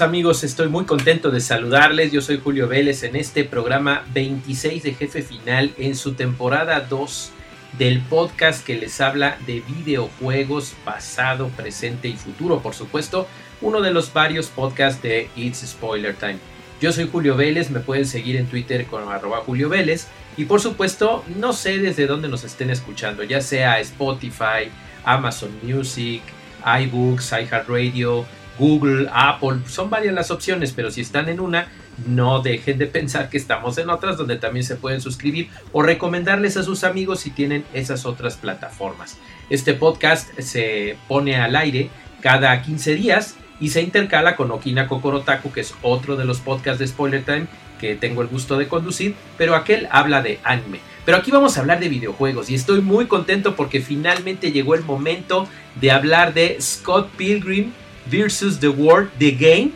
Queridos amigos, estoy muy contento de saludarles. Yo soy Julio Vélez en este programa 26 de Jefe Final en su temporada 2 del podcast que les habla de videojuegos pasado, presente y futuro. Por supuesto, uno de los varios podcasts de It's Spoiler Time. Yo soy Julio Vélez, me pueden seguir en Twitter con arroba Julio Vélez. Y por supuesto, no sé desde dónde nos estén escuchando, ya sea Spotify, Amazon Music, iBooks, iHeartRadio, Google, Apple, son varias las opciones, pero si están en una, no dejen de pensar que estamos en otras donde también se pueden suscribir o recomendarles a sus amigos si tienen esas otras plataformas. Este podcast se pone al aire cada 15 días y se intercala con Okina Kokorotaku, que es otro de los podcasts de Spoiler Time que tengo el gusto de conducir, pero aquel habla de anime. Pero aquí vamos a hablar de videojuegos y estoy muy contento porque finalmente llegó el momento de hablar de Scott Pilgrim versus The World, The Game,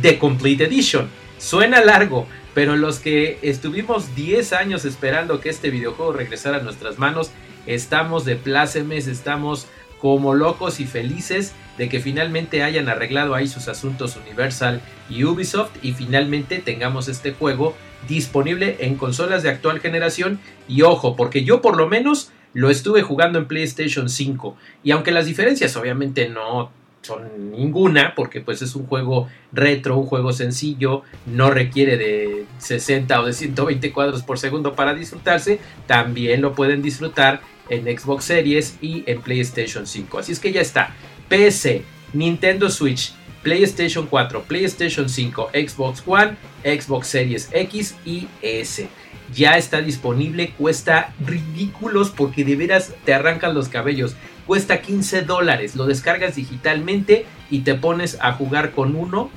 The Complete Edition. Suena largo, pero los que estuvimos 10 años esperando que este videojuego regresara a nuestras manos, estamos de plácemes, estamos como locos y felices de que finalmente hayan arreglado ahí sus asuntos Universal y Ubisoft y finalmente tengamos este juego disponible en consolas de actual generación y ojo, porque yo por lo menos lo estuve jugando en PlayStation 5 y aunque las diferencias obviamente no son ninguna, porque pues es un juego retro, un juego sencillo, no requiere de 60 o de 120 cuadros por segundo para disfrutarse, también lo pueden disfrutar en Xbox Series y en PlayStation 5. Así es que ya está. PC, Nintendo Switch, PlayStation 4, PlayStation 5, Xbox One, Xbox Series X y S. Ya está disponible, cuesta ridículos porque de veras te arrancan los cabellos cuesta 15 dólares. Lo descargas digitalmente y te pones a jugar con uno,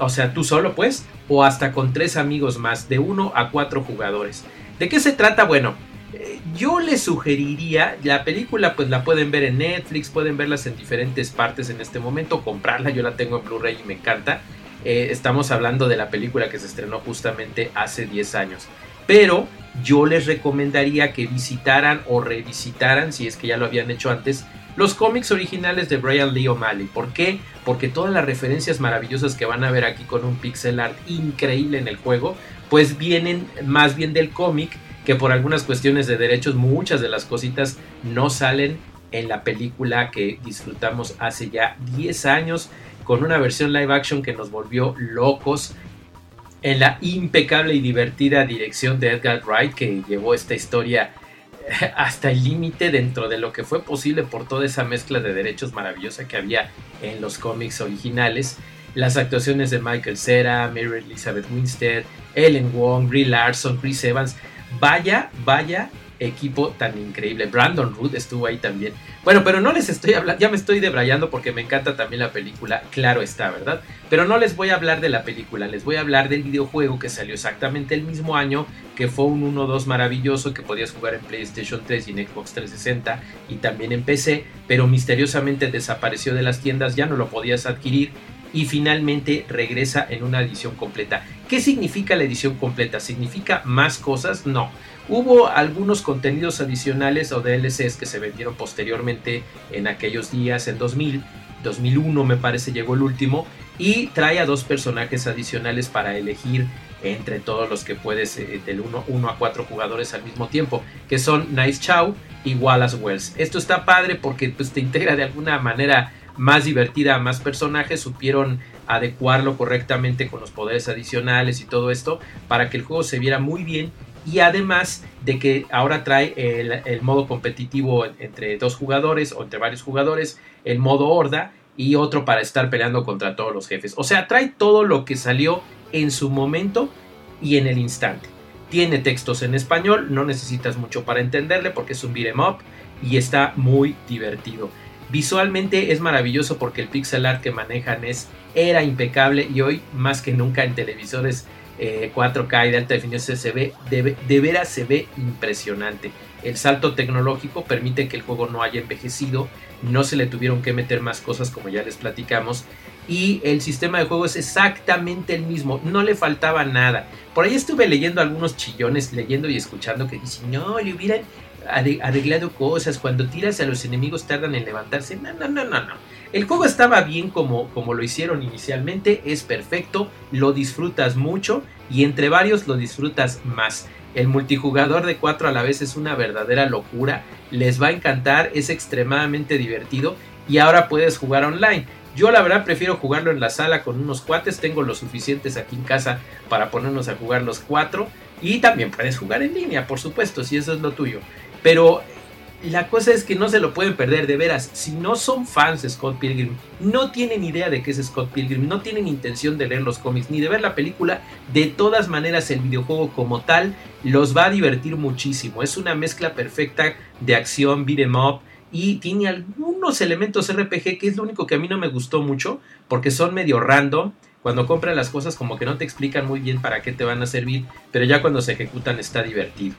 o sea, tú solo pues, o hasta con tres amigos más, de uno a cuatro jugadores. ¿De qué se trata? Bueno, eh, yo les sugeriría, la película pues la pueden ver en Netflix, pueden verlas en diferentes partes en este momento, comprarla, yo la tengo en Blu-ray y me encanta. Eh, estamos hablando de la película que se estrenó justamente hace 10 años. Pero yo les recomendaría que visitaran o revisitaran, si es que ya lo habían hecho antes, los cómics originales de Brian Lee O'Malley. ¿Por qué? Porque todas las referencias maravillosas que van a ver aquí con un pixel art increíble en el juego, pues vienen más bien del cómic, que por algunas cuestiones de derechos muchas de las cositas no salen en la película que disfrutamos hace ya 10 años con una versión live action que nos volvió locos en la impecable y divertida dirección de Edgar Wright que llevó esta historia eh, hasta el límite dentro de lo que fue posible por toda esa mezcla de derechos maravillosa que había en los cómics originales. Las actuaciones de Michael Cera, Mary Elizabeth Winstead, Ellen Wong, Brie Larson, Chris Evans. Vaya, vaya equipo tan increíble. Brandon Root estuvo ahí también. Bueno, pero no les estoy hablando, ya me estoy debrayando porque me encanta también la película, claro está, ¿verdad? Pero no les voy a hablar de la película, les voy a hablar del videojuego que salió exactamente el mismo año, que fue un 1-2 maravilloso que podías jugar en PlayStation 3 y en Xbox 360 y también en PC, pero misteriosamente desapareció de las tiendas, ya no lo podías adquirir y finalmente regresa en una edición completa. ¿Qué significa la edición completa? ¿Significa más cosas? No. Hubo algunos contenidos adicionales o DLCs que se vendieron posteriormente en aquellos días, en 2000, 2001 me parece llegó el último, y trae a dos personajes adicionales para elegir entre todos los que puedes eh, del 1 a 4 jugadores al mismo tiempo, que son Nice Chow y Wallace Wells. Esto está padre porque pues, te integra de alguna manera más divertida a más personajes, supieron adecuarlo correctamente con los poderes adicionales y todo esto para que el juego se viera muy bien y además de que ahora trae el, modo competitivo entre dos jugadores o entre varios jugadores, el modo horda y otro para estar peleando contra todos los jefes. O sea, trae todo lo que salió en su momento y en el instante. Tiene textos en español, no necesitas mucho para entenderle porque es un beat'em up y está muy divertido. Visualmente es maravilloso porque el pixel art que manejan es era impecable y hoy más que nunca en televisores 4K y de alta definición se ve, de, de veras se ve impresionante. El salto tecnológico permite que el juego no haya envejecido, no se le tuvieron que meter más cosas como ya les platicamos y el sistema de juego es exactamente el mismo, no le faltaba nada. Por ahí estuve leyendo algunos chillones, leyendo y escuchando que dicen, no, le hubieran arreglado cosas, cuando tiras a los enemigos tardan en levantarse. No, no, no, no, no. El juego estaba bien como, como lo hicieron inicialmente, es perfecto, lo disfrutas mucho y entre varios lo disfrutas más. El multijugador de 4 a la vez es una verdadera locura, les va a encantar, es extremadamente divertido y ahora puedes jugar online. Yo la verdad prefiero jugarlo en la sala con unos cuates, tengo los suficientes aquí en casa para ponernos a jugar los cuatro y también puedes jugar en línea, por supuesto, si eso es lo tuyo. Pero la cosa es que no se lo pueden perder, de veras. Si no son fans de Scott Pilgrim, no tienen idea de qué es Scott Pilgrim, no tienen intención de leer los cómics ni de ver la película, de todas maneras el videojuego como tal los va a divertir muchísimo. Es una mezcla perfecta de acción, beat em up, y tiene algunos elementos RPG que es lo único que a mí no me gustó mucho porque son medio random. Cuando compras las cosas como que no te explican muy bien para qué te van a servir, pero ya cuando se ejecutan está divertido.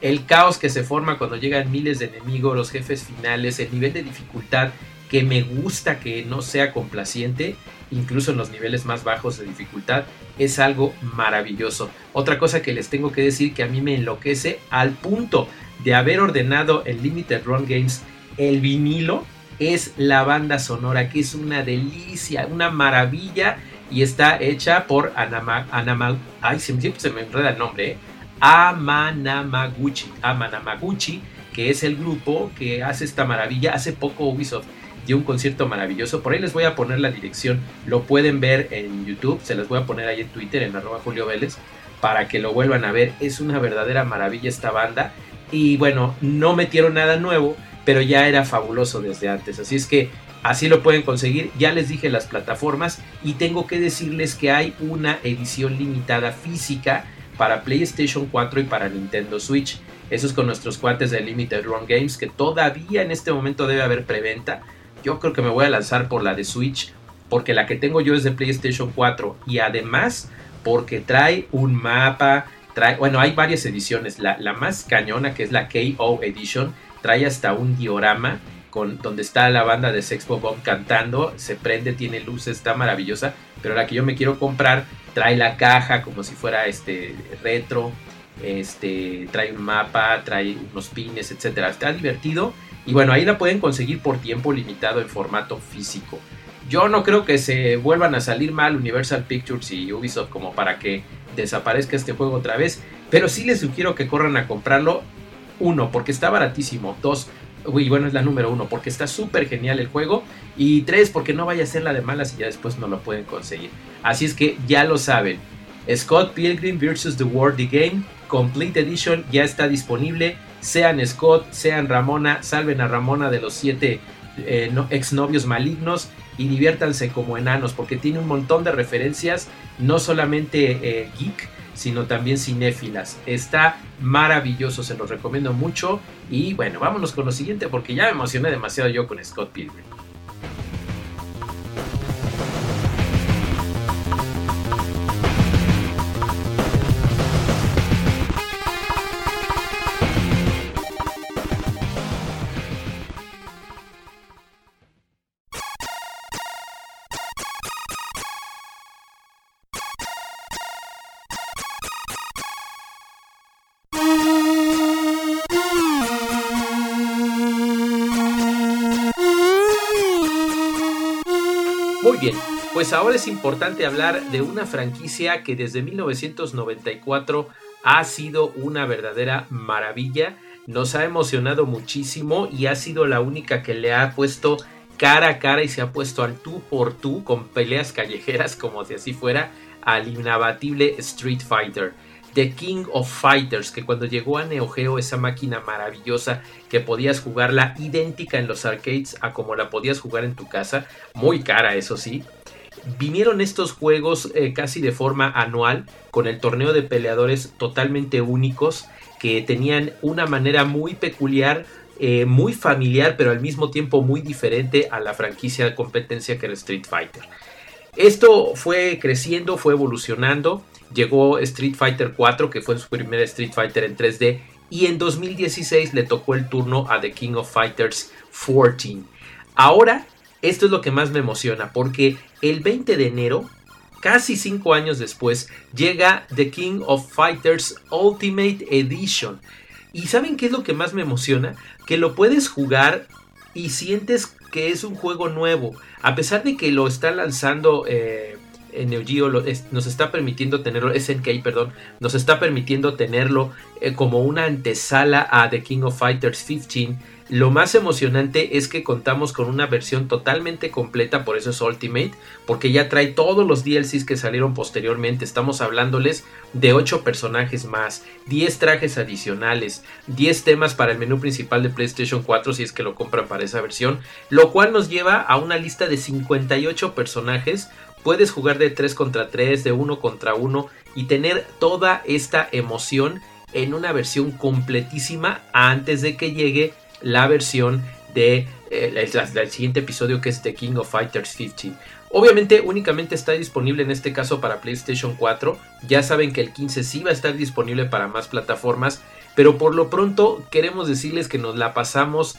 El caos que se forma cuando llegan miles de enemigos, los jefes finales, el nivel de dificultad que me gusta que no sea complaciente, incluso en los niveles más bajos de dificultad, es algo maravilloso. Otra cosa que les tengo que decir que a mí me enloquece al punto de haber ordenado el Limited Run Games el vinilo es la banda sonora, que es una delicia, una maravilla y está hecha por Anama, Anama ay, siempre se me enreda el nombre, ¿eh? Amanamaguchi, Amanamaguchi, que es el grupo que hace esta maravilla. Hace poco Ubisoft dio un concierto maravilloso. Por ahí les voy a poner la dirección. Lo pueden ver en YouTube. Se les voy a poner ahí en Twitter, en arroba Julio Vélez, para que lo vuelvan a ver. Es una verdadera maravilla esta banda. Y bueno, no metieron nada nuevo pero ya era fabuloso desde antes. Así es que así lo pueden conseguir. Ya les dije las plataformas y tengo que decirles que hay una edición limitada física para PlayStation 4 y para Nintendo Switch. Eso es con nuestros cuates de Limited Run Games que todavía en este momento debe haber preventa. Yo creo que me voy a lanzar por la de Switch porque la que tengo yo es de PlayStation 4 y además porque trae un mapa, trae, bueno, hay varias ediciones. La, más cañona que es la KO Edition trae hasta un diorama con, donde está la banda de Sex Bomb cantando, se prende, tiene luces, está maravillosa, pero la que yo me quiero comprar trae la caja como si fuera este retro, este trae un mapa, trae unos pines, etcétera. Está divertido y bueno, ahí la pueden conseguir por tiempo limitado en formato físico. Yo no creo que se vuelvan a salir mal Universal Pictures y Ubisoft como para que desaparezca este juego otra vez, pero sí les sugiero que corran a comprarlo uno, porque está baratísimo. Dos, uy, bueno, es la número uno, porque está súper genial el juego. Y tres, porque no vaya a ser la de malas y ya después no lo pueden conseguir. Así es que ya lo saben. Scott Pilgrim vs. The World The Game Complete Edition ya está disponible. Sean Scott, sean Ramona, salven a Ramona de los siete eh, exnovios malignos y diviértanse como enanos porque tiene un montón de referencias, no solamente eh, geek, sino también cinéfilas. Está maravilloso, se los recomiendo mucho. Y bueno, vámonos con lo siguiente porque ya me emocioné demasiado yo con Scott Pilgrim. Pues ahora es importante hablar de una franquicia que desde 1994 ha sido una verdadera maravilla, nos ha emocionado muchísimo y ha sido la única que le ha puesto cara a cara y se ha puesto al tú por tú con peleas callejeras como si así fuera al inabatible Street Fighter. The King of Fighters, que cuando llegó a Neo Geo, esa máquina maravillosa que podías jugarla idéntica en los arcades a como la podías jugar en tu casa, muy cara eso sí, vinieron estos juegos eh, casi de forma anual con el torneo de peleadores totalmente únicos que tenían una manera muy peculiar, eh, muy familiar, pero al mismo tiempo muy diferente a la franquicia de competencia que era Street Fighter. Esto fue creciendo, fue evolucionando. Llegó Street Fighter 4, que fue su primer Street Fighter en 3D. Y en 2016 le tocó el turno a The King of Fighters 14. Ahora, esto es lo que más me emociona, porque el 20 de enero, casi 5 años después, llega The King of Fighters Ultimate Edition. ¿Y saben qué es lo que más me emociona? Que lo puedes jugar y sientes que es un juego nuevo. A pesar de que lo está lanzando eh, en Neo Geo, nos está permitiendo tenerlo, SNK, perdón, nos está permitiendo tenerlo eh, como una antesala a The King of Fighters 15 lo más emocionante es que contamos con una versión totalmente completa, por eso es Ultimate, porque ya trae todos los DLCs que salieron posteriormente. Estamos hablándoles de 8 personajes más, 10 trajes adicionales, 10 temas para el menú principal de PlayStation 4 si es que lo compran para esa versión, lo cual nos lleva a una lista de 58 personajes. Puedes jugar de 3 contra 3, de 1 contra 1 y tener toda esta emoción en una versión completísima antes de que llegue la versión de eh, siguiente episodio que es The King of Fighters 15. Obviamente únicamente está disponible en este caso para PlayStation 4. Ya saben que el 15 sí va a estar disponible para más plataformas. Pero por lo pronto queremos decirles que nos la pasamos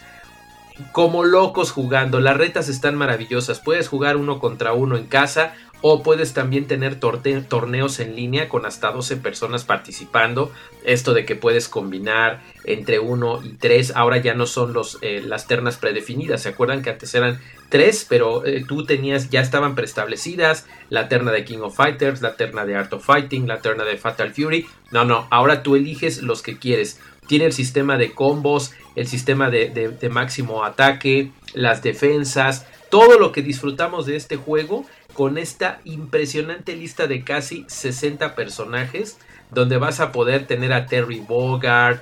como locos jugando. Las retas están maravillosas. Puedes jugar uno contra uno en casa o puedes también tener torneos en línea con hasta 12 personas participando. Esto de que puedes combinar entre 1 y 3. Ahora ya no son los, eh, las ternas predefinidas. ¿Se acuerdan que antes eran 3? Pero eh, tú tenías, ya estaban preestablecidas. La terna de King of Fighters, la terna de Art of Fighting, la terna de Fatal Fury. No, no. Ahora tú eliges los que quieres. Tiene el sistema de combos, el sistema de máximo ataque, las defensas. Todo lo que disfrutamos de este juego con esta impresionante lista de casi 60 personajes donde vas a poder tener a Terry Bogard,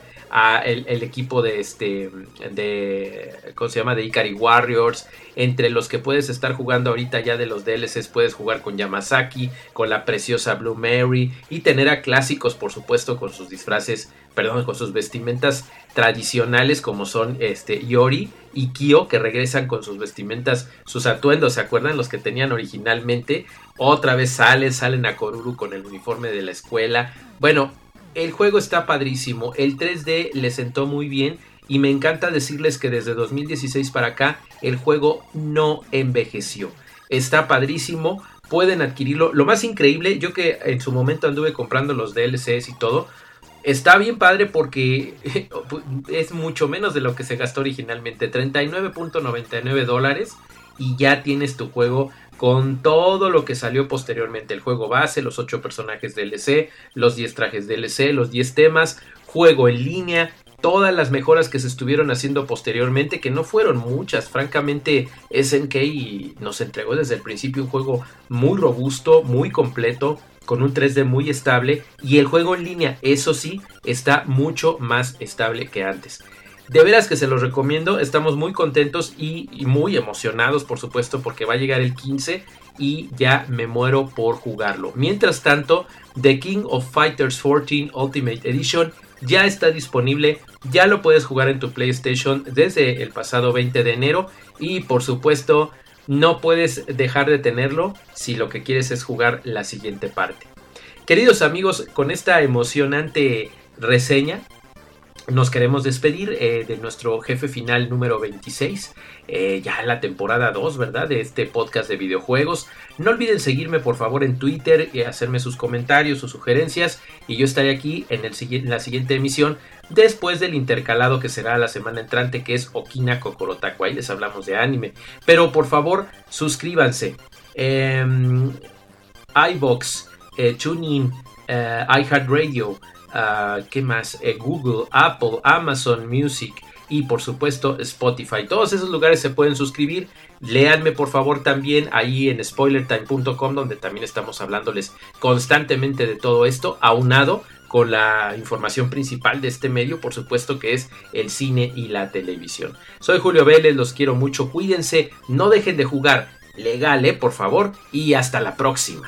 el, equipo de este de ¿cómo se llama? de Ikari Warriors, entre los que puedes estar jugando ahorita ya de los DLCs puedes jugar con Yamazaki, con la preciosa Blue Mary y tener a clásicos por supuesto con sus disfraces, perdón, con sus vestimentas tradicionales como son este Yori y Kyo que regresan con sus vestimentas, sus atuendos, ¿se acuerdan? Los que tenían originalmente. Otra vez salen, salen a Koruru con el uniforme de la escuela. Bueno, el juego está padrísimo, el 3D le sentó muy bien y me encanta decirles que desde 2016 para acá el juego no envejeció. Está padrísimo, pueden adquirirlo. Lo más increíble, yo que en su momento anduve comprando los DLCs y todo, está bien padre porque es mucho menos de lo que se gastó originalmente. 39.99 dólares y ya tienes tu juego con todo lo que salió posteriormente. El juego base, los 8 personajes DLC, los 10 trajes DLC, los 10 temas, juego en línea, todas las mejoras que se estuvieron haciendo posteriormente, que no fueron muchas. Francamente, SNK nos entregó desde el principio un juego muy robusto, muy completo, con un 3D muy estable y el juego en línea, eso sí, está mucho más estable que antes. De veras que se los recomiendo, estamos muy contentos y, muy emocionados, por supuesto, porque va a llegar el 15 y ya me muero por jugarlo. Mientras tanto, The King of Fighters 14 Ultimate Edition ya está disponible, ya lo puedes jugar en tu PlayStation desde el pasado 20 de enero y por supuesto no puedes dejar de tenerlo si lo que quieres es jugar la siguiente parte. Queridos amigos, con esta emocionante reseña nos queremos despedir eh, de nuestro jefe final número 26, eh, ya en la temporada 2, ¿verdad? De este podcast de videojuegos. No olviden seguirme por favor en Twitter y hacerme sus comentarios, sus sugerencias y yo estaré aquí en, la siguiente emisión después del intercalado que será la semana entrante que es Okina Kokorotaku. Ahí les hablamos de anime. Pero por favor, suscríbanse. Eh, iBox, eh, TuneIn, iHeartRadio. Ah, ¿qué más? Eh, Google, Apple, Amazon Music y por supuesto Spotify. Todos esos lugares se pueden suscribir. Léanme por favor también ahí en spoilertime.com donde también estamos hablándoles constantemente de todo esto, aunado con la información principal de este medio, por supuesto que es el cine y la televisión. Soy Julio Vélez, los quiero mucho, cuídense, no dejen de jugar legal, eh, por favor, y hasta la próxima.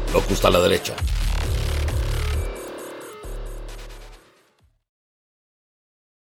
loco está a la derecha.